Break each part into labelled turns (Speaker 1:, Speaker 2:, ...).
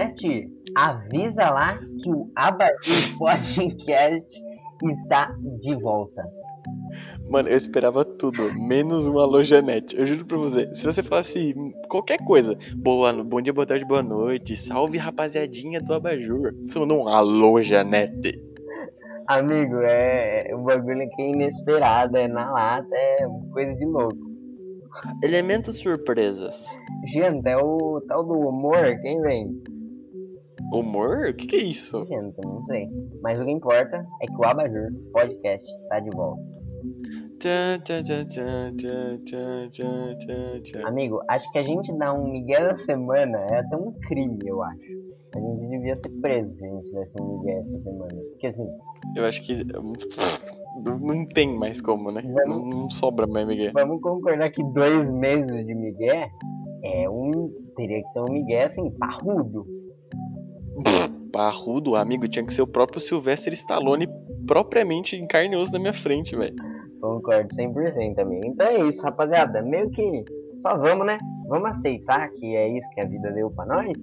Speaker 1: Janete? Avisa lá que o Abajur Podcast está de volta.
Speaker 2: Mano, eu esperava tudo, menos uma alô Janete. Eu juro pra você, se você falasse qualquer coisa, boa, bom dia, boa tarde, boa noite, salve rapaziadinha do Abajur. Você mandou um alô Janete.
Speaker 1: Amigo, é o bagulho aqui é inesperado, é na lata, é coisa de louco.
Speaker 2: Elementos surpresas.
Speaker 1: Gente, é o tal do humor, quem vem?
Speaker 2: Humor? O que, que é isso?
Speaker 1: Eu não sei. Mas o que importa é que o Abajur Podcast tá de volta. Amigo, acho que a gente dar um Miguel na semana é até um crime, eu acho. A gente devia ser preso se a gente desse um Miguel essa semana. Porque assim.
Speaker 2: Eu acho que. Hum, não tem mais como, né?
Speaker 1: Vamos,
Speaker 2: não, não sobra mais Miguel.
Speaker 1: Vamos concordar que dois meses de Miguel é um. Teria que ser um Miguel assim, parrudo
Speaker 2: Barrudo, amigo, tinha que ser o próprio Sylvester Stallone propriamente em carne e osso na minha frente, velho.
Speaker 1: Concordo 100% amigo. Então é isso, rapaziada. Meio que só vamos, né? Vamos aceitar que é isso que a vida deu pra nós.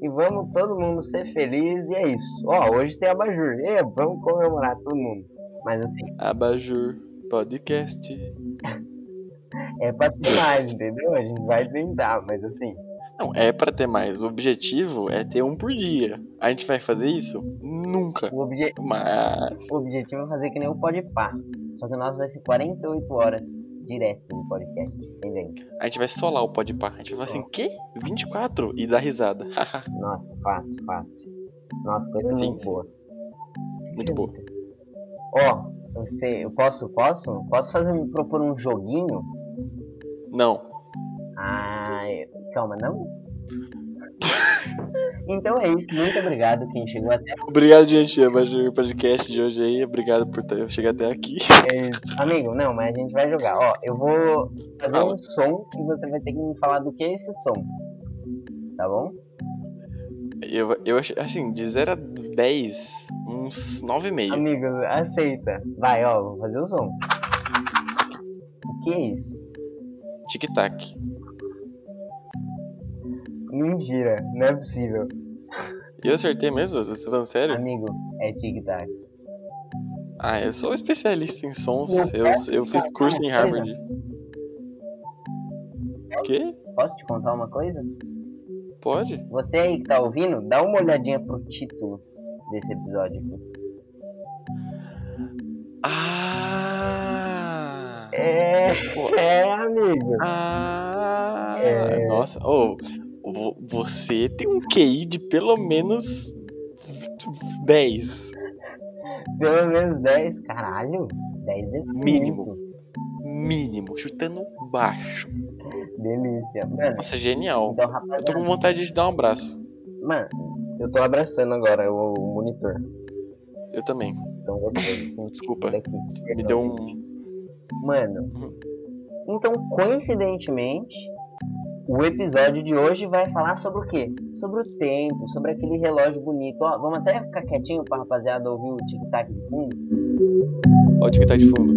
Speaker 1: E vamos todo mundo ser feliz e é isso. Ó, hoje tem abajur. E vamos comemorar todo mundo. Mas assim,
Speaker 2: Abajur Podcast.
Speaker 1: é pra ter mais, entendeu? A gente vai tentar, mas assim,
Speaker 2: Não, é pra ter mais. O objetivo é ter um por dia. A gente vai fazer isso? Nunca.
Speaker 1: o, obje-
Speaker 2: Mas.
Speaker 1: o objetivo é fazer que nem o pode pá. Só que o nosso vai ser 48 horas direto de podcast. Entendeu?
Speaker 2: A gente vai solar o podpar. A gente vai falar assim, quê? 24? E dar risada.
Speaker 1: Nossa, fácil, fácil. Nossa, coisa
Speaker 2: Sim,
Speaker 1: muito
Speaker 2: sim.
Speaker 1: boa.
Speaker 2: Muito boa.
Speaker 1: Ó, você, eu posso, posso? Posso fazer me propor um joguinho?
Speaker 2: Não.
Speaker 1: Ah, calma, não? Então é isso, muito obrigado quem chegou até
Speaker 2: Obrigado, gente. Abajur Podcast de hoje aí. Obrigado por ter chegado até aqui.
Speaker 1: é, Amigo, não, mas a gente vai jogar. Ó, eu vou fazer um som e você vai ter que me falar do que é esse som. Tá bom?
Speaker 2: Eu, eu acho, assim, de 0 a 10, uns 9,5.
Speaker 1: Amigo, aceita. Vai, ó, vou fazer o som. O que é isso?
Speaker 2: Tic-tac.
Speaker 1: Mentira, não é possível.
Speaker 2: Eu acertei mesmo? Você tá falando sério?
Speaker 1: Amigo, é tic-tac.
Speaker 2: Ah, eu sou especialista em sons. Eu,
Speaker 1: peço
Speaker 2: eu fiz curso em
Speaker 1: coisa.
Speaker 2: Harvard. Quê?
Speaker 1: Posso te contar uma coisa?
Speaker 2: Pode?
Speaker 1: Você aí que tá ouvindo, dá uma olhadinha pro título desse episódio aqui.
Speaker 2: Ah!
Speaker 1: É,
Speaker 2: Pô,
Speaker 1: é, amigo.
Speaker 2: Ah!
Speaker 1: É.
Speaker 2: Nossa, oh, você tem um QI de pelo menos 10.
Speaker 1: Pelo menos 10, caralho. 10 é
Speaker 2: Mínimo. Mínimo, chutando baixo.
Speaker 1: Delícia. Mano,
Speaker 2: Nossa, genial.
Speaker 1: então,
Speaker 2: Eu tô com vontade de te dar um abraço.
Speaker 1: Mano, eu tô abraçando agora o, monitor.
Speaker 2: Eu também.
Speaker 1: Então, eu assim,
Speaker 2: Desculpa.
Speaker 1: daqui.
Speaker 2: Me deu um.
Speaker 1: Mano,
Speaker 2: Uhum.
Speaker 1: então, coincidentemente, o episódio de hoje vai falar sobre o quê? Sobre o tempo, sobre aquele relógio bonito. Ó, vamos até ficar quietinho pra rapaziada ouvir o tic-tac de fundo.
Speaker 2: Olha o tic-tac de fundo.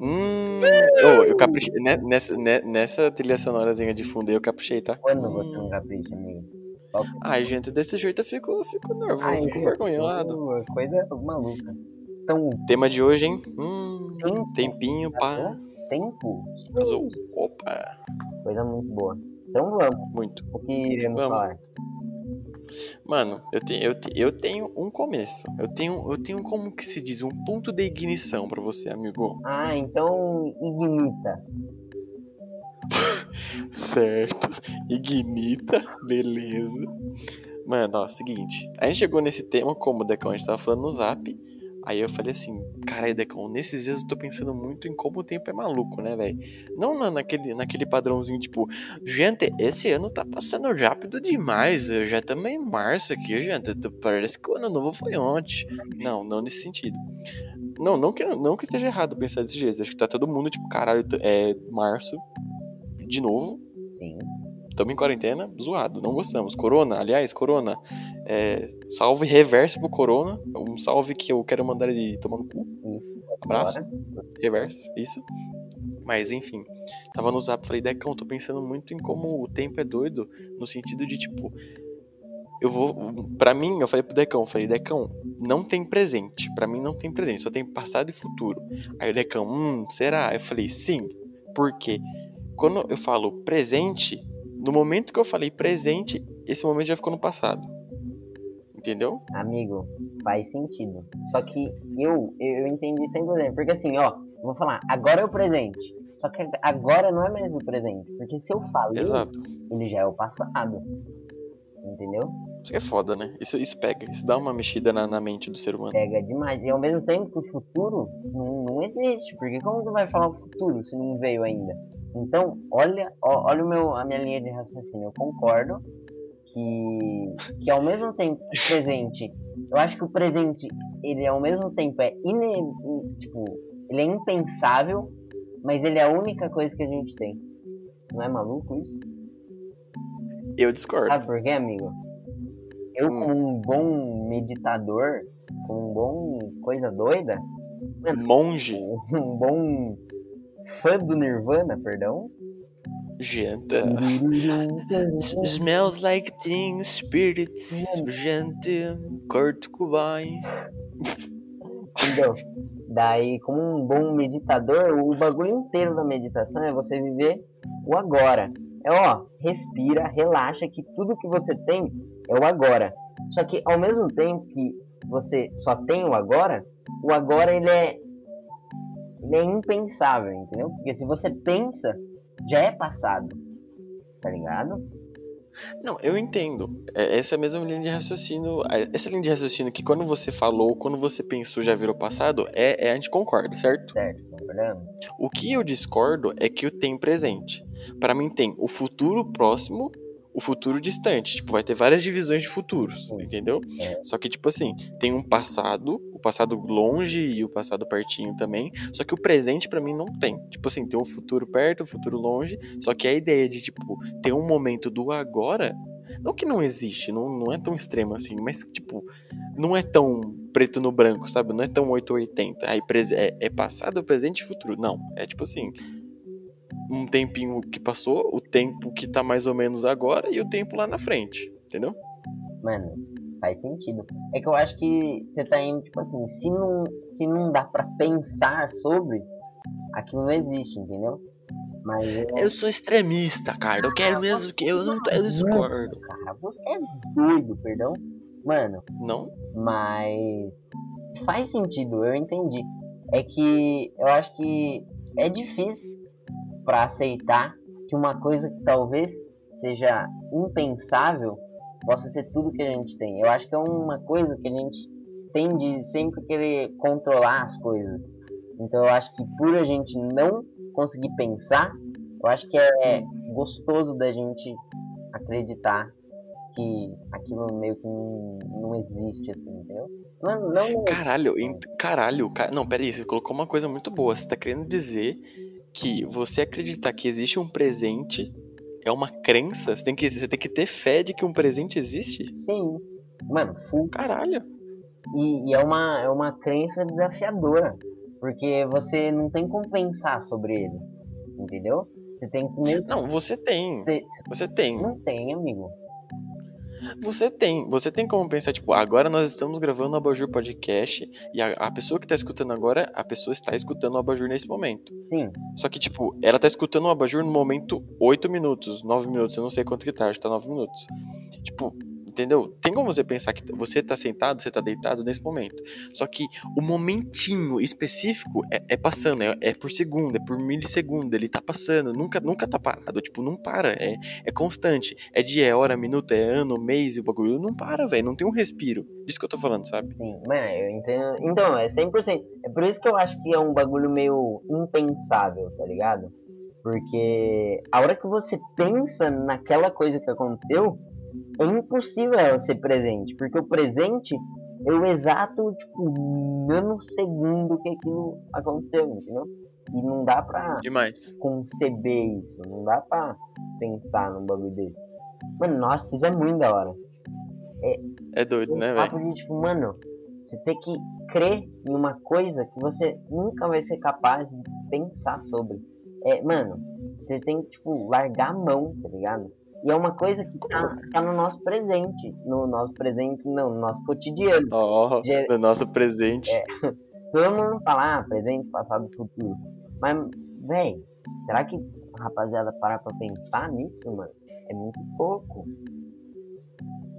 Speaker 2: Hum. Oh, eu caprichei. né, Nessa, né, nessa trilha sonorazinha de fundo aí eu caprichei, tá?
Speaker 1: Quando você não capricha, amigo? Só
Speaker 2: Ai, gente, desse jeito eu fico, fico nervoso,
Speaker 1: Ai,
Speaker 2: fico vergonhado.
Speaker 1: Coisa maluca. Então,
Speaker 2: Tema de hoje, hein? Hum,
Speaker 1: tempo.
Speaker 2: tempinho, pá.
Speaker 1: Tempo.
Speaker 2: Azul. Opa,
Speaker 1: Coisa muito boa. Então vamos.
Speaker 2: muito.
Speaker 1: O que iremos
Speaker 2: Vamos.
Speaker 1: falar?
Speaker 2: Mano, eu, te, eu, te- eu tenho um começo. Eu tenho, eu tenho como que se diz, um ponto de ignição pra você, amigo.
Speaker 1: Ah, então ignita.
Speaker 2: Certo. Ignita, beleza. Mano, ó, seguinte. A gente chegou nesse tema como, Decão? A gente tava falando no zap. Aí eu falei assim, caralho, Decão, nesses dias eu tô pensando muito em como o tempo é maluco, né, velho? Não na- naquele, naquele padrãozinho, tipo, gente, esse ano tá passando rápido demais. Eu já estamos em março aqui, gente. Parece que o ano novo foi ontem. Não, não nesse sentido. Não, não que, não que esteja errado pensar desse jeito. Acho que tá todo mundo, tipo, caralho, é março, de novo,
Speaker 1: Sim.
Speaker 2: Estamos em quarentena, zoado, não gostamos. Corona, aliás, Corona, é, salve reverso pro Corona, um salve que eu quero mandar ele tomar no cu.
Speaker 1: Isso.
Speaker 2: Abraço. Reverso, isso. Mas enfim, tava no zap, falei, Decão, tô pensando muito em como o tempo é doido, no sentido de tipo, eu vou. Pra mim, eu falei pro Decão, falei, Decão, não tem presente. Pra mim não tem presente, só tem passado e futuro. Aí o Decão, hum, será? Eu falei, sim. Por quê? Quando eu falo presente, no momento que eu falei presente, esse momento já ficou no passado. Entendeu?
Speaker 1: Amigo, faz sentido. Só que eu, eu entendi sem problema. Porque assim, ó, vou falar, agora é o presente. Só que agora não é mais o presente. Porque se eu falei,
Speaker 2: Exato.
Speaker 1: ele já é o passado. Entendeu?
Speaker 2: Isso é foda, né? Isso, isso pega, isso dá uma mexida na, na mente do ser humano.
Speaker 1: Pega demais. E ao mesmo tempo que o futuro não, não existe. Porque como que vai falar o futuro se não veio ainda? Então, olha, ó, olha o meu, a minha linha de raciocínio. Eu concordo que, que ao mesmo tempo o presente, eu acho que o presente, ele ao mesmo tempo é ine, tipo, ele é impensável, mas ele é a única coisa que a gente tem. Não é maluco isso?
Speaker 2: Eu discordo.
Speaker 1: Sabe por quê, amigo? Eu,
Speaker 2: Hum.
Speaker 1: como um bom meditador, como um bom coisa doida,
Speaker 2: Monge,
Speaker 1: um bom fã do Nirvana, perdão.
Speaker 2: janta. S- Smells like teen spirits, gente, Kurt Cobain.
Speaker 1: Entendeu? Daí, como um bom meditador, o bagulho inteiro da meditação é você viver o agora. É ó, respira, relaxa, que tudo que você tem é o agora. Só que ao mesmo tempo que você só tem o agora, o agora ele é ele é impensável, entendeu? Porque se você pensa, já é passado. Tá ligado?
Speaker 2: Não, eu entendo. É, Essa é a mesma linha de raciocínio. Essa linha de raciocínio que quando você falou, quando você pensou já virou passado, é, é a gente concorda, certo?
Speaker 1: Certo,
Speaker 2: O que eu discordo é que o tem presente. Pra mim tem o futuro próximo, o futuro distante. Tipo, vai ter várias divisões de futuros,
Speaker 1: Sim.
Speaker 2: entendeu?
Speaker 1: É.
Speaker 2: Só que, tipo assim, tem um passado, o passado longe e o passado pertinho também. Só que o presente pra mim não tem. Tipo assim, tem um futuro perto, um futuro longe. Só que a ideia de, tipo, ter um momento do agora. Não que não existe, não, não é tão extremo assim, mas, tipo, não é tão preto no branco, sabe? Não é tão 880. Aí é, é passado, presente e futuro. Não. É tipo assim. Um tempinho que passou, o tempo que tá mais ou menos agora e o tempo lá na frente. Entendeu?
Speaker 1: Mano, faz sentido. É que eu acho que você tá indo, tipo assim, se não, se não dá pra pensar sobre, aquilo não existe, entendeu? Mas eu,
Speaker 2: Eu sou extremista, cara. Eu quero mesmo que. Eu não eu discordo.
Speaker 1: cara, você é doido, perdão. Mano,
Speaker 2: Não?
Speaker 1: mas faz sentido, eu entendi. É que eu acho que é difícil pra aceitar que uma coisa que talvez seja impensável possa ser tudo que a gente tem. Eu acho que é uma coisa que a gente tem de sempre querer controlar as coisas. Então eu acho que por a gente não conseguir pensar, eu acho que é gostoso da gente acreditar que aquilo meio que não, não existe, assim, entendeu? Não, não,
Speaker 2: Caralho, ent- caralho. ca- Não, peraí, você colocou uma coisa muito boa. Você tá querendo dizer que você acreditar que existe um presente é uma crença? Você tem que, você tem que ter fé de que um presente existe?
Speaker 1: sim. Mano, full.
Speaker 2: Caralho.
Speaker 1: E, e é, uma, é uma crença desafiadora. Porque você não tem como pensar sobre ele. Entendeu? Você tem que mesmo.
Speaker 2: Não, você tem.
Speaker 1: Você-
Speaker 2: Você tem.
Speaker 1: Não tem, amigo.
Speaker 2: Você tem. Você tem como pensar, tipo, agora nós estamos gravando o Abajur Podcast e a, a pessoa que tá escutando agora, a pessoa está escutando o Abajur nesse momento.
Speaker 1: Sim,
Speaker 2: Só que, tipo, ela tá escutando o Abajur no momento 8 minutos, 9 minutos, eu não sei quanto que tá, acho que tá 9 minutos. Tipo, entendeu? Tem como você pensar que você tá sentado, você tá deitado nesse momento. Só que o momentinho específico é, é passando, é, é por segundo, é por milissegundo, ele tá passando, nunca, nunca tá parado, tipo, não para, é, é constante. É dia, é hora, minuto, é ano, mês e o bagulho não para, velho, não tem um respiro. Disso que eu tô falando, sabe?
Speaker 1: sim. Mano, eu entendo. Então, é 100%. É por isso que eu acho que é um bagulho meio impensável, tá ligado? Porque a hora que você pensa naquela coisa que aconteceu, é impossível ela ser presente. Porque o presente é o exato, tipo, nanosegundo que aquilo aconteceu, entendeu? E não dá pra
Speaker 2: Demais.
Speaker 1: conceber isso. Não dá pra pensar num bagulho desse. Mano, nossa, isso é muito da hora.
Speaker 2: É doido,
Speaker 1: Um
Speaker 2: né, velho?
Speaker 1: tipo, mano, você tem que crer em uma coisa que você nunca vai ser capaz de pensar sobre. É, mano, você tem que, tipo, largar a mão, tá ligado? E é uma coisa que tá, tá no nosso presente. No nosso presente, não, no nosso cotidiano.
Speaker 2: Ó,
Speaker 1: Ge-
Speaker 2: no nosso presente.
Speaker 1: Todo mundo fala, ah, presente, passado, futuro. Mas, véi, será que a rapaziada para pra pensar nisso, mano? É muito pouco.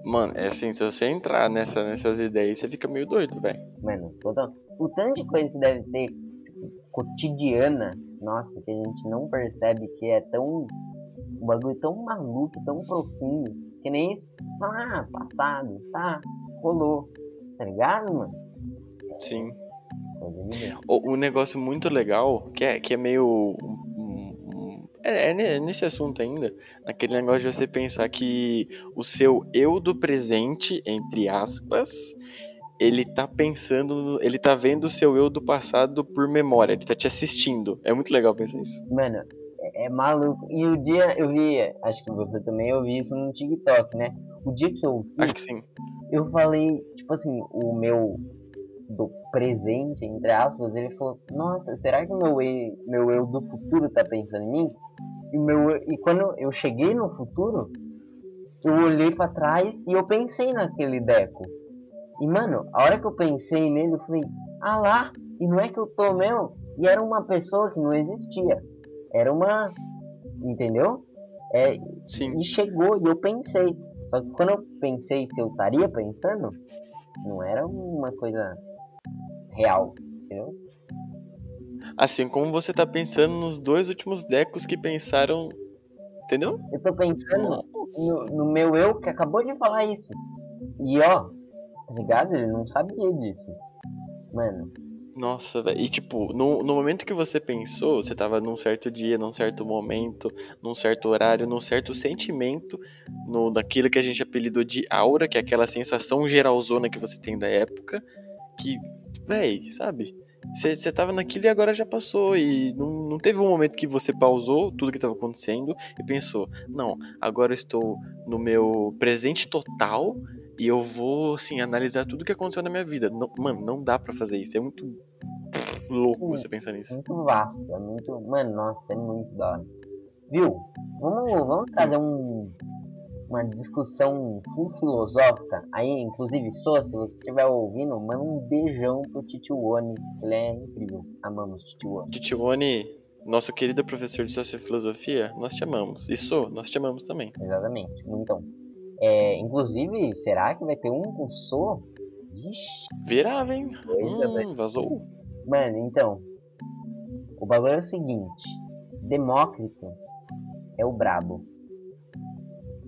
Speaker 2: Mano, é assim, se você entrar nessa, nessas ideias, você fica meio doido, velho.
Speaker 1: Mano, toda... o tanto de coisa que deve ter tipo, cotidiana, nossa, que a gente não percebe que é tão. Um bagulho tão maluco, tão profundo, que nem isso. Você fala, ah, passado, tá, rolou. Tá ligado, mano?
Speaker 2: Sim. O- Um negócio muito legal, que é, que é meio. um- um- um- é, é ne- nesse assunto ainda, naquele negócio de você pensar que o seu eu do presente, entre aspas, ele tá pensando, ele tá vendo o seu eu do passado por memória, ele tá te assistindo. É muito legal pensar isso.
Speaker 1: Mano, é, maluco. E o dia eu vi, acho que você também ouviu isso no TikTok, né? O dia que eu vi,
Speaker 2: Acho que sim.
Speaker 1: eu falei, tipo assim, o meu do presente, entre aspas, ele falou, nossa, será que o meu eu, meu eu do futuro tá pensando em mim? E, o meu, eu- e quando eu cheguei no futuro, eu olhei pra trás e eu pensei naquele Deco. E, mano, a hora que eu pensei nele, eu falei, ah lá, e não é que eu tô mesmo? E era uma pessoa que não existia. Era uma. Entendeu? É,
Speaker 2: Sim.
Speaker 1: e chegou e eu pensei. Só que quando eu pensei se eu estaria pensando, não era uma coisa real, entendeu?
Speaker 2: Assim como você tá pensando nos dois últimos decos que pensaram. Entendeu?
Speaker 1: Eu tô pensando no, no meu eu que acabou de falar isso. E ó, tá ligado? Ele não sabia disso. Mano,
Speaker 2: Nossa, velho. E tipo, no, no momento que você pensou, você tava num certo dia, num certo momento, num certo horário, num certo sentimento, no, naquilo que a gente apelidou de aura, que é aquela sensação geralzona que você tem da época, que, véi, sabe? Você tava naquilo e agora já passou. E não, não teve um momento que você pausou tudo que tava acontecendo e pensou: não, agora eu estou no meu presente total e eu vou, assim, analisar tudo que aconteceu na minha vida. Não- mano, não dá pra fazer isso. É muito pff, louco você pensar nisso.
Speaker 1: muito vasto. É muito. Mano, nossa, é muito da hora. Viu? Vamos, vamos trazer um, uma discussão full filosófica. Aí, inclusive, Sô, se você estiver ouvindo, manda um beijão pro Titione. Ele é incrível. Amamos Titione.
Speaker 2: Titione, nosso querido professor de Sociofilosofia, nós te amamos. Isso, nós te amamos também.
Speaker 1: Exatamente. Então. É, inclusive, será que vai ter um com Sô? Vixe,
Speaker 2: Virava, hein? Hum, vazou.
Speaker 1: Mano, então. O bagulho é o seguinte: Demócrito é o brabo.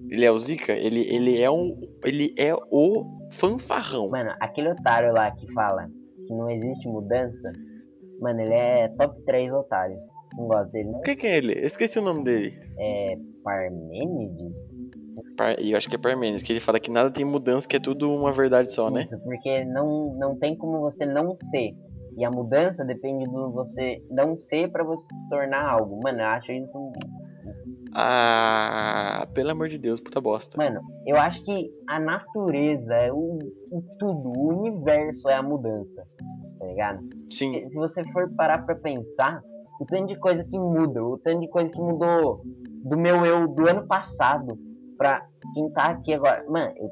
Speaker 2: Ele é o Zika? Ele, ele, é um, ele é o fanfarrão.
Speaker 1: Mano, aquele otário lá que fala que não existe mudança, mano, ele é top 3 otário. Não gosto dele, não.
Speaker 2: O que, que é ele? Eu esqueci o nome dele.
Speaker 1: É Parmênides?
Speaker 2: E eu acho que é Parmênides, que ele fala que nada tem mudança, que é tudo uma verdade só, né?
Speaker 1: Isso, porque não, não tem como você não ser. E a mudança depende do você não ser pra você se tornar algo. Mano, eu acho isso. um-
Speaker 2: Ah, pelo amor de Deus, puta bosta.
Speaker 1: Mano, eu acho que a natureza, é o, o tudo, o universo é a mudança. Tá ligado?
Speaker 2: Sim,
Speaker 1: se você for parar pra pensar, o tanto de coisa que muda, o tanto de coisa que mudou do meu eu do ano passado pra quem tá aqui agora. Mano, eu,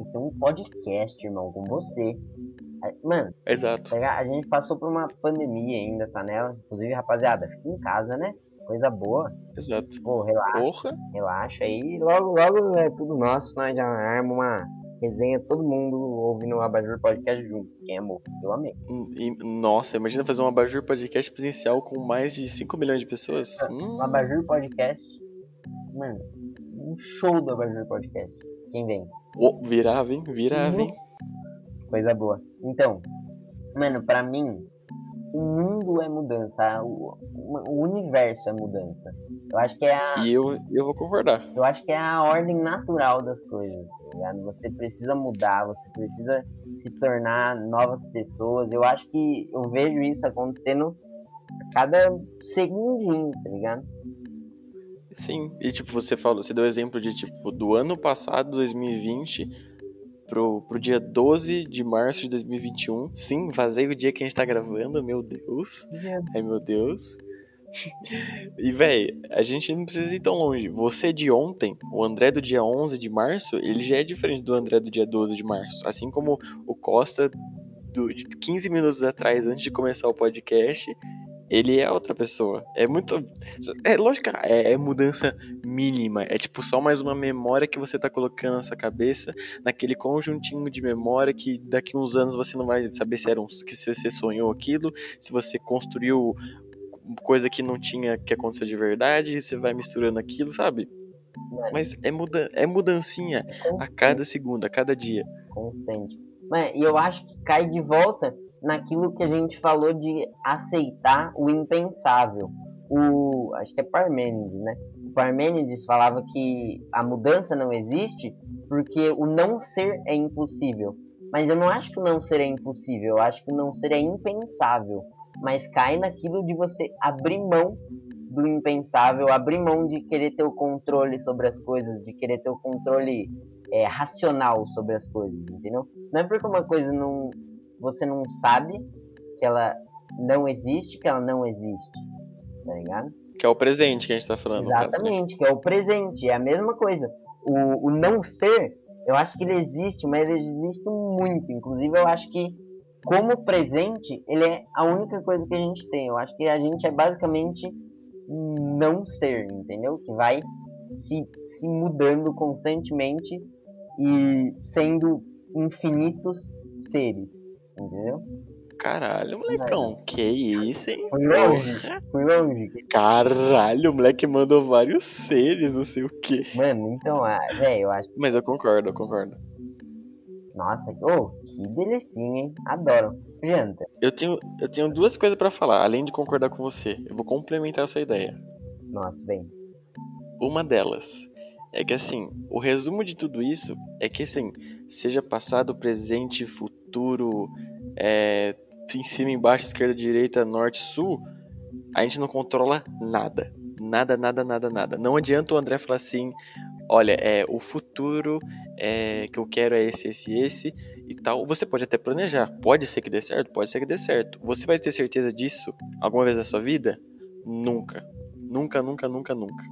Speaker 1: eu tenho um podcast, irmão, com você. Mano,
Speaker 2: exato.
Speaker 1: tá a gente passou por uma pandemia ainda, tá nela. Inclusive, rapaziada, fica em casa, né? Coisa boa.
Speaker 2: Exato.
Speaker 1: Pô, relaxa,
Speaker 2: Porra.
Speaker 1: relaxa aí. Logo, logo é tudo nosso. Nós já armamos uma resenha, todo mundo ouvindo o Abajur Podcast junto. Quem amou? Eu amei.
Speaker 2: E- nossa, imagina fazer um Abajur podcast presencial com mais de 5 milhões de pessoas. Hum,
Speaker 1: O Abajur Podcast. Mano, um show do Abajur Podcast. Quem vem?
Speaker 2: oh, virava, hein? Virava, hein?
Speaker 1: Coisa boa. Então, mano, pra mim, o mundo é mudança. O, o universo é mudança. Eu acho que é a,
Speaker 2: E eu, eu vou concordar.
Speaker 1: eu acho que é a ordem natural das coisas. Tá ligado? Você precisa mudar, você precisa se tornar novas pessoas. Eu acho que eu vejo isso acontecendo A cada segundinho, tá ligado?
Speaker 2: Sim, e tipo, você falou, você deu exemplo de tipo, do ano passado, 2020, pro, pro dia 12 de março de 2021. Sim, vazei o dia que a gente tá gravando, meu Deus. Ai, meu Deus. E, véi, a gente não precisa ir tão longe. Você de ontem, o André do dia 11 de março, ele já é diferente do André do dia 12 de março. Assim como o Costa do, de 15 minutos atrás, antes de começar o podcast, ele é outra pessoa. É muito. É lógico, é, é, mudança mínima. É tipo só mais uma memória que você tá colocando na sua cabeça, naquele conjuntinho de memória que daqui uns anos você não vai saber se era um, que se você sonhou aquilo, se você construiu coisa que não tinha que aconteceu de verdade, você vai misturando aquilo, sabe? Mas é, muda, é mudancinha é a cada segundo, a cada dia.
Speaker 1: Constante. e eu acho que cai de volta naquilo que a gente falou de aceitar o impensável. O, acho que é Parmênides, né? O Parmênides falava que a mudança não existe porque o não ser é impossível. Mas eu não acho que o não ser é impossível, eu acho que o não ser é impensável. Mas cai naquilo de você abrir mão do impensável, abrir mão de querer ter o controle sobre as coisas, de querer ter o controle é, racional sobre as coisas, entendeu? Não é porque uma coisa não, você não sabe que ela não existe, que ela não existe. Tá ligado?
Speaker 2: Que é o presente que a gente tá falando.
Speaker 1: Exatamente, caso, né? que é o presente. É a mesma coisa. O, o não ser, eu acho que ele existe, mas ele existe muito. Inclusive, eu acho que, como presente, ele é a única coisa que a gente tem. Eu acho que a gente é basicamente não ser, entendeu? Que vai se, se mudando constantemente e sendo infinitos seres. Entendeu?
Speaker 2: Caralho, molecão. Que isso, hein?
Speaker 1: Foi longe. Foi longe.
Speaker 2: Caralho, o moleque mandou vários seres, não sei o quê.
Speaker 1: Mano, então, ah, velho, eu acho.
Speaker 2: Mas eu concordo, eu concordo.
Speaker 1: Nossa, oh, que delicinha, hein? Adoro. Janta.
Speaker 2: Eu tenho, eu tenho duas coisas para falar, além de concordar com você. Eu vou complementar essa ideia.
Speaker 1: Nossa, bem.
Speaker 2: Uma delas é que assim, o resumo de tudo isso é que assim, seja passado, presente, futuro, é, em cima, embaixo, esquerda, direita, norte, sul, a gente não controla nada. Nada, nada, nada, nada. Não adianta o André falar assim, olha, é o futuro é, que eu quero é esse, esse, esse e tal. Você pode até planejar. Pode ser que dê certo, pode ser que dê certo. Você vai ter certeza disso alguma vez na sua vida? Nunca. Nunca, nunca, nunca, nunca.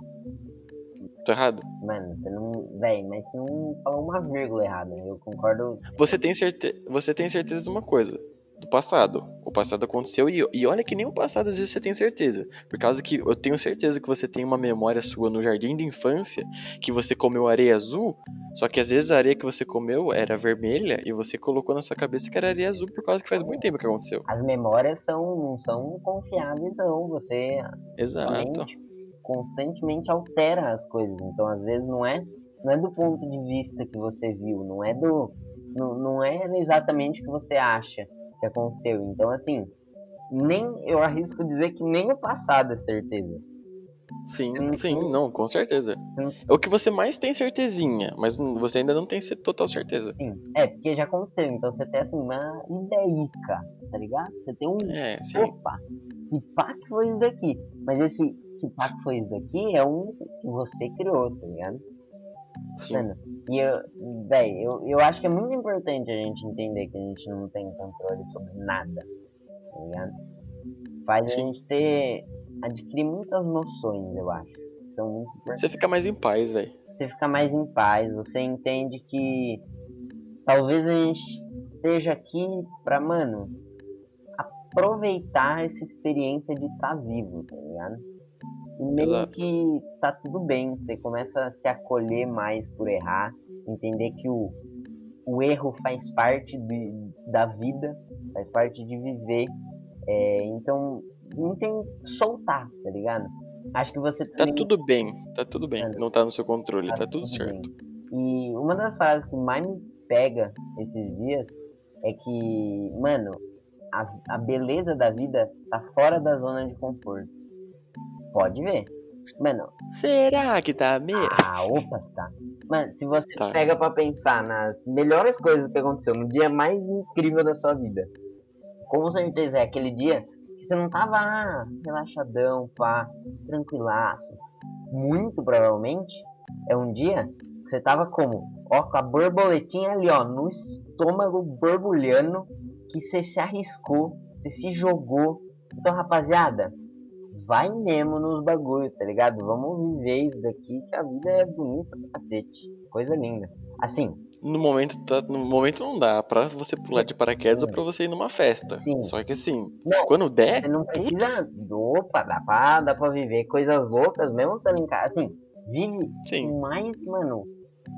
Speaker 2: Tô errado?
Speaker 1: Mano, você não. Véi, mas você não falou uma vírgula errada. Eu concordo.
Speaker 2: Você tem, certe... você tem certeza de uma coisa. Do passado. O passado aconteceu e, e olha que nem o passado às vezes você tem certeza. Por causa que eu tenho certeza que você tem uma memória sua no jardim de infância que você comeu areia azul. Só que às vezes a areia que você comeu era vermelha e você colocou na sua cabeça que era areia azul por causa que faz muito tempo que aconteceu.
Speaker 1: As memórias são, não são confiáveis, não. Você.
Speaker 2: Exato
Speaker 1: constantemente altera as coisas. Então, às vezes, não é, não é do ponto de vista que você viu, não é do. Não, não é exatamente o que você acha que aconteceu. Então, assim, nem eu arrisco dizer que nem o passado é certeza.
Speaker 2: Sim, sim, não, com certeza. É o que você mais tem certezinha, mas você ainda não tem total certeza.
Speaker 1: Sim, é, porque já aconteceu, então você tem assim uma ideica, tá ligado? Você tem um.
Speaker 2: É, sim.
Speaker 1: Opa, se pá que foi isso daqui. Mas esse se pá que foi isso daqui é um que você criou, tá ligado?
Speaker 2: Sim.
Speaker 1: Mano, e eu, véi, eu, eu acho que é muito importante a gente entender que a gente não tem controle sobre nada, tá ligado? Faz Sim. a gente ter adquirir muitas noções, eu acho. São muito importantes.
Speaker 2: Você fica mais em paz, velho.
Speaker 1: Você fica mais em paz, você entende que talvez a gente esteja aqui pra, mano, aproveitar essa experiência de estar tá vivo, tá ligado? E meio Exato. que tá tudo bem, você começa a se acolher mais por errar, entender que o, o erro faz parte de, da vida, faz parte de viver. É, então, não tem soltar, tá ligado? Acho que você
Speaker 2: Tá tudo bem, tá tudo bem. Não tá no seu controle, tá, tá tudo, tudo certo.
Speaker 1: E uma das frases que mais me pega esses dias é que, mano, a, a beleza da vida tá fora da zona de conforto. Pode ver. Mano.
Speaker 2: Será que tá mesmo?
Speaker 1: Ah, opa, tá. Mano, se você tá. pega pra pensar nas melhores coisas que aconteceu no dia mais incrível da sua vida, com certeza é aquele dia que você não tava ah, relaxadão, pá, tranquilaço. Muito provavelmente é um dia que você tava como? Ó, com a borboletinha ali, ó, no estômago borbulhando, que você se arriscou, você se jogou. Então, rapaziada, vai mesmo nos bagulho, tá ligado? Vamos viver isso daqui, que a vida é bonita pra cacete. Coisa linda. Assim.
Speaker 2: No momento, tá, no momento não dá pra você pular de paraquedas ou pra você ir numa festa.
Speaker 1: Sim.
Speaker 2: Só que assim,
Speaker 1: Não,
Speaker 2: quando der,
Speaker 1: Você não precisa.
Speaker 2: putz,
Speaker 1: Opa, dá pra, dá pra viver coisas loucas mesmo estando em casa. Assim, vive
Speaker 2: sim.
Speaker 1: o mais, mano,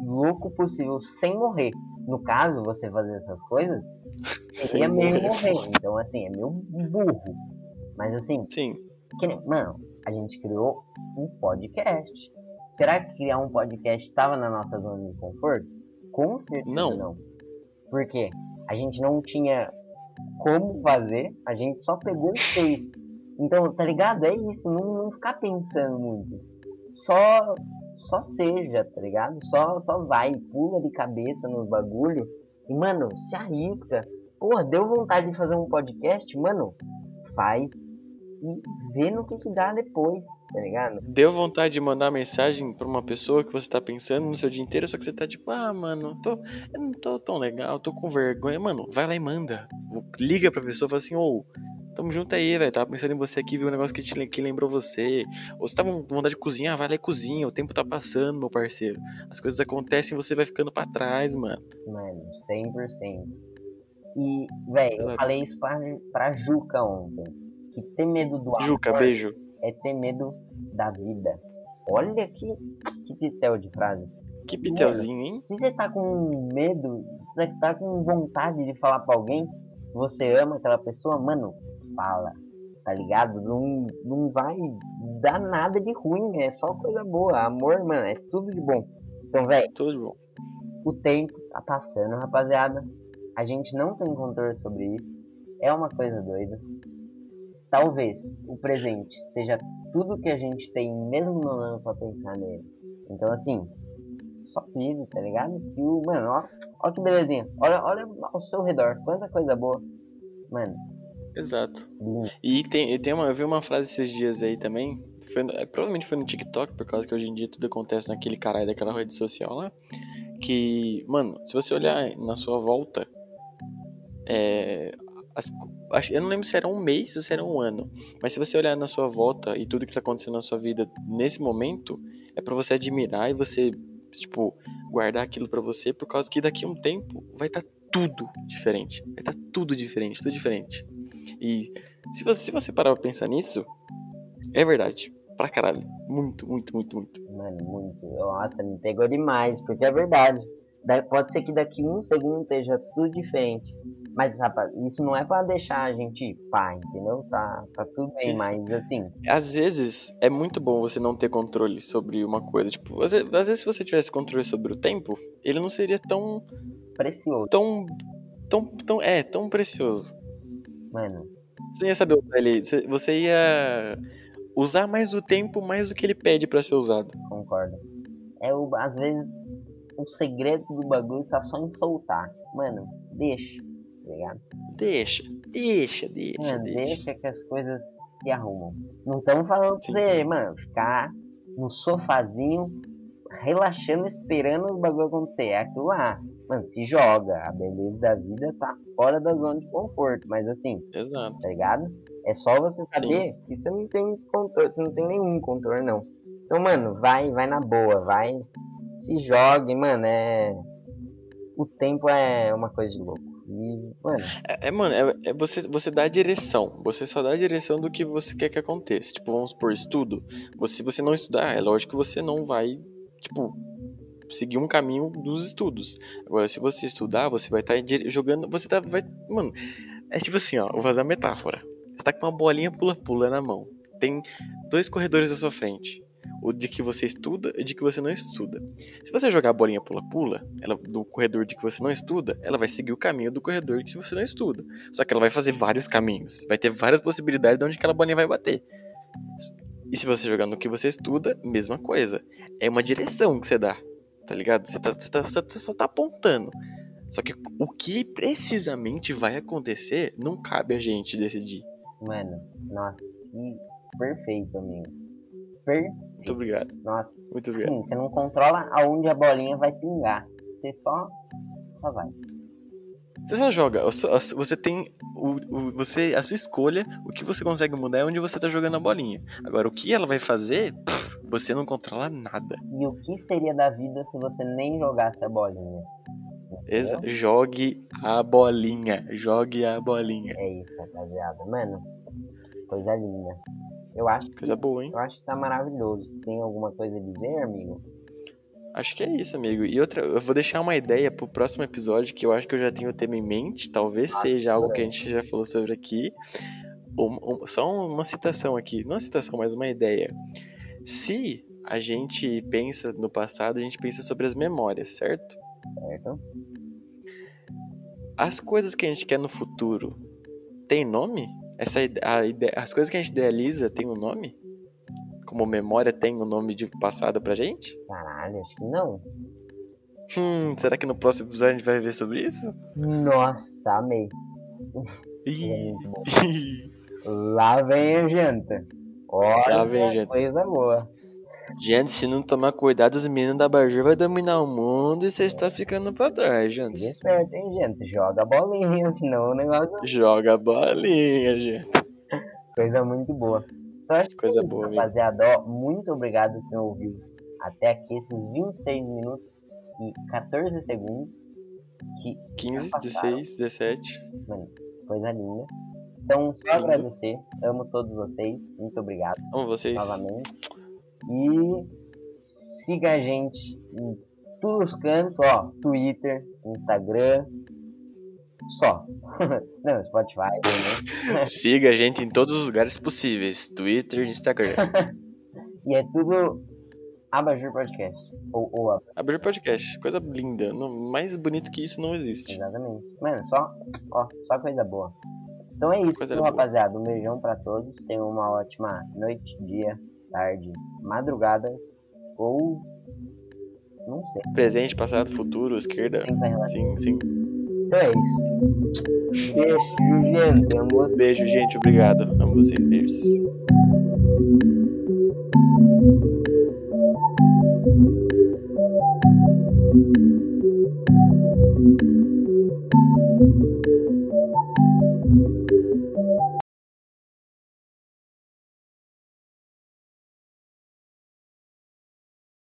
Speaker 1: louco possível sem morrer. No caso, você fazer essas coisas, seria meio
Speaker 2: morrer,
Speaker 1: morrer. Então, assim, é meio burro. Mas, assim,
Speaker 2: Sim.
Speaker 1: que mano, a gente criou um podcast. Será que criar um podcast estava na nossa zona de conforto? Com certeza
Speaker 2: Não.
Speaker 1: não. Por quê? A gente não tinha como fazer, a gente só pegou e fez. Então, tá ligado? É isso, não, não ficar pensando muito. Só só seja, tá ligado? Só só vai, pula de cabeça nos bagulho e, mano, se arrisca. Porra, deu vontade de fazer um podcast? Mano, faz e vê no que que dá depois, tá ligado?
Speaker 2: Deu vontade de mandar mensagem pra uma pessoa que você tá pensando no seu dia inteiro, só que você tá tipo, ah, mano, tô, eu não tô tão legal, tô com vergonha. Mano, vai lá e manda. Liga pra pessoa e fala assim, ô, tamo junto aí, velho. Tava pensando em você aqui, viu um negócio que, te, que lembrou você. Ou você tava com vontade de cozinhar, vai lá e cozinha. O tempo tá passando, meu parceiro. As coisas acontecem e você vai ficando pra trás, mano.
Speaker 1: Mano, 100%. E, velho, eu falei isso pra, pra Juca ontem. Que ter medo do
Speaker 2: Juca,
Speaker 1: amor
Speaker 2: beijo.
Speaker 1: É ter medo da vida. Olha que, que pitel de frase.
Speaker 2: Que pitelzinho, hein?
Speaker 1: Se você tá com medo, se você tá com vontade de falar pra alguém você ama aquela pessoa, mano, fala. Tá ligado? Não, não vai dar nada de ruim, é só coisa boa. Amor, mano, é tudo de bom. Então, velho,
Speaker 2: Tudo de bom.
Speaker 1: o tempo tá passando, rapaziada. A gente não tem controle sobre isso. É uma coisa doida. Talvez o presente seja tudo que a gente tem, mesmo não dando pra pensar nele. Então, assim, só vive, tá ligado? Que o, mano, ó, ó que belezinha. Olha, olha ao seu redor, quanta coisa boa. Mano,
Speaker 2: Exato.
Speaker 1: lindo.
Speaker 2: E tem, tem uma, eu vi uma frase esses dias aí também. Foi, é, provavelmente foi no TikTok, por causa que hoje em dia tudo acontece naquele caralho daquela rede social lá. Que, mano, se você olhar na sua volta, é, as eu não lembro se era um mês ou se era um ano. Mas se você olhar na sua volta e tudo que tá acontecendo na sua vida nesse momento, é pra você admirar e você, tipo, guardar aquilo pra você, por causa que daqui a um tempo vai estar tudo diferente. Vai estar tudo diferente, tudo diferente. E se você, se você parar pra pensar nisso, é verdade. Pra caralho. Muito, muito, muito, muito.
Speaker 1: Mano, muito. Nossa, me pegou demais, porque é verdade. Da- Pode ser que daqui um segundo esteja tudo diferente. Mas, rapaz, isso não é pra deixar a gente pá, entendeu? Tá, tá tudo bem,
Speaker 2: Isso.
Speaker 1: mas assim,
Speaker 2: Às vezes é muito bom você não ter controle sobre uma coisa. Tipo, às vezes, às vezes se você tivesse controle sobre o tempo, ele não seria tão.
Speaker 1: precioso,
Speaker 2: tão. tão. tão é, tão precioso.
Speaker 1: mano.
Speaker 2: Você ia saber usar ele. você- ia usar mais do tempo, mais do que ele pede pra ser usado.
Speaker 1: Concordo. É o, às vezes o segredo do bagulho tá só em soltar. Mano, deixa, tá ligado?
Speaker 2: Deixa, deixa, deixa,
Speaker 1: Mano,
Speaker 2: deixa.
Speaker 1: deixa que as coisas se arrumam. Não estamos falando pra
Speaker 2: Sim.
Speaker 1: você, mano, ficar no sofazinho, relaxando, esperando o bagulho acontecer. É aquilo lá. Mano, se joga. A beleza da vida tá fora da zona de conforto. Mas assim,
Speaker 2: Exato.
Speaker 1: tá ligado? É só você saber que você não tem controle, você não tem nenhum controle, não. Então, mano, vai, vai na boa, vai, se jogue, mano, é. O tempo é uma coisa de louco.
Speaker 2: É, é, mano, é, é você, você dá a direção. Você só dá a direção do que você quer que aconteça. Tipo, vamos supor, estudo. Você, se você não estudar, é lógico que você não vai, tipo, seguir um caminho dos estudos. Agora, se você estudar, você vai estar jogando. Você tá. Vai, mano, é tipo assim, ó. Vou fazer uma metáfora. Você tá com uma bolinha pula-pula na mão. Tem dois corredores à sua frente. O de que você estuda e de que você não estuda. Se você jogar a bolinha pula-pula, no corredor de que você não estuda, ela vai seguir o caminho do corredor que você não estuda. Só que ela vai fazer vários caminhos. Vai ter várias possibilidades de onde aquela bolinha vai bater. E se você jogar no que você estuda, mesma coisa. É uma direção que você dá. Tá ligado? Você, tá, você, tá- você só tá apontando. Só que o que precisamente vai acontecer não cabe a gente decidir.
Speaker 1: Mano, nossa, que perfeito, amigo. Perfeito.
Speaker 2: Muito obrigado.
Speaker 1: Nossa,
Speaker 2: Muito obrigado.
Speaker 1: sim, você não controla aonde a bolinha vai pingar. Você só. Só vai.
Speaker 2: Você só joga. Você tem. O, o- você, a sua escolha, o que você consegue mudar é onde você tá jogando a bolinha. Agora, o que ela vai fazer, pff, você não controla nada.
Speaker 1: E o que seria da vida se você nem jogasse a bolinha?
Speaker 2: Exa jogue a bolinha. Jogue a bolinha.
Speaker 1: É isso, rapaziada. Mano, coisa linda. Eu acho, que-
Speaker 2: Coisa boa, hein?
Speaker 1: eu acho que tá maravilhoso. Tem alguma coisa a dizer, amigo?
Speaker 2: Acho que é isso, amigo. E outra, eu vou deixar uma ideia pro próximo episódio, que eu acho que eu já tenho o tema em mente. Talvez seja algo que a gente já falou sobre aqui. Um- um- só uma citação aqui. Não uma citação, mas uma ideia. Se a gente pensa no passado, a gente pensa sobre as memórias, certo?
Speaker 1: Certo?
Speaker 2: As coisas que a gente quer no futuro tem nome? Essa a ide- as coisas que a gente idealiza tem um nome? Como memória tem um nome de passado pra gente?
Speaker 1: Caralho, acho que não.
Speaker 2: Hum, será que no próximo episódio a gente vai ver sobre isso?
Speaker 1: Nossa, amei. Lá vem a janta. Olha,
Speaker 2: Lá vem a janta.
Speaker 1: coisa boa.
Speaker 2: Gente, se não tomar cuidado, os meninos da Bajur vai dominar o mundo e você está ficando pra trás, gente.
Speaker 1: Esperto, hein, gente? Joga bolinha, senão o negócio
Speaker 2: Joga bolinha, gente.
Speaker 1: Coisa muito boa. Então, acho que
Speaker 2: Coisa
Speaker 1: é isso,
Speaker 2: boa,
Speaker 1: rapaziada. Ó, muito obrigado por ouviu até aqui esses 26 minutos e 14 segundos. Que
Speaker 2: 15,
Speaker 1: passaram.
Speaker 2: 16, 17.
Speaker 1: Mano, coisa linda. Então, só
Speaker 2: Lindo.
Speaker 1: agradecer. Amo todos vocês. Muito obrigado
Speaker 2: Amo vocês.
Speaker 1: novamente. E siga a gente em todos os cantos, ó. Twitter, Instagram. Só. Não, Spotify, né?
Speaker 2: Siga a gente em todos os lugares possíveis: Twitter, Instagram.
Speaker 1: E é tudo Abajur Podcast. Ou, ou Abajur,
Speaker 2: Abrir podcast, coisa linda. Não- mais bonito que isso não existe.
Speaker 1: exatamente. Mano, só, ó, só coisa boa. Então é isso, rapaziada. Um beijão pra todos. Tenham uma ótima noite, dia, tarde, madrugada. Ou. Não sei.
Speaker 2: Presente, passado, futuro, esquerda. Sim, sim.
Speaker 1: Então é isso. Beijo, gente. Amo.
Speaker 2: Beijo, gente. Obrigado. Amo vocês. Beijos.